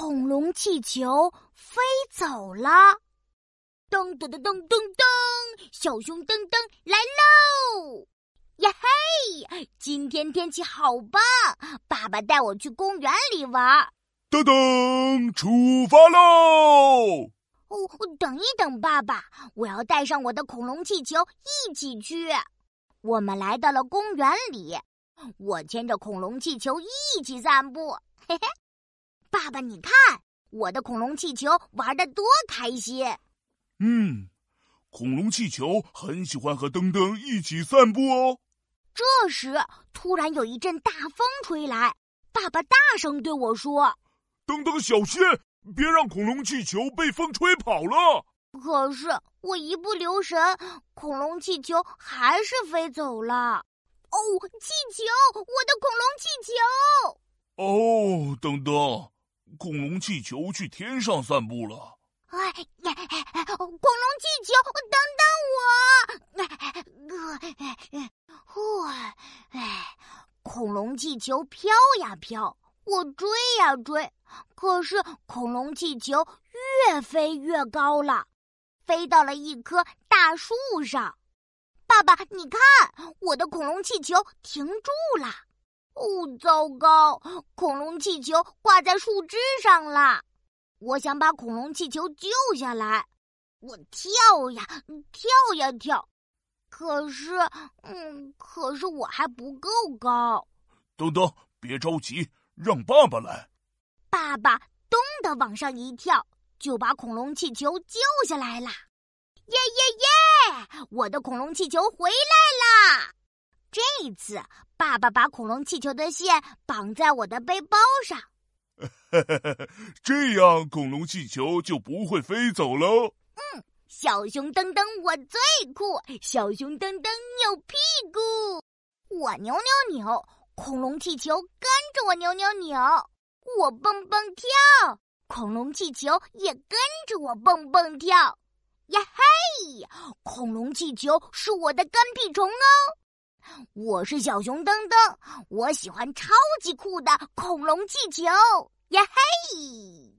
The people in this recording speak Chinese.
恐龙气球飞走了。噔噔噔噔噔噔，小熊噔噔来喽！呀嘿，今天天气好棒，爸爸带我去公园里玩。噔噔，出发喽！哦，等一等，爸爸，我要带上我的恐龙气球一起去。我们来到了公园里，我牵着恐龙气球一起散步。嘿嘿，爸爸，你看我的恐龙气球玩的多开心！嗯，恐龙气球很喜欢和噔噔一起散步哦。这时，突然有一阵大风吹来，爸爸大声对我说：“噔噔，小心，别让恐龙气球被风吹跑了。”可是我一不留神，恐龙气球还是飞走了。哦，气球，我的恐龙气球！哦，噔噔，恐龙气球去天上散步了。哎呀，恐龙气球，等等我！哎，恐龙气球飘呀飘，我追呀追，可是恐龙气球越飞越高了，飞到了一棵大树上。爸爸，你看，我的恐龙气球停住了。哦，糟糕，恐龙气球挂在树枝上了。我想把恐龙气球救下来，我跳呀跳呀跳，可是，嗯，可是我还不够高。等等，别着急，让爸爸来。爸爸咚的往上一跳，就把恐龙气球救下来了。耶耶耶！我的恐龙气球回来啦！这次，爸爸把恐龙气球的线绑在我的背包上。这样恐龙气球就不会飞走喽。嗯，小熊噔噔我最酷，小熊噔噔扭屁股，我扭扭扭，恐龙气球跟着我扭扭扭，我蹦蹦跳，恐龙气球也跟着我蹦蹦跳。呀嘿，恐龙气球是我的跟屁虫哦。我是小熊噔噔，我喜欢超级酷的恐龙气球。呀嘿！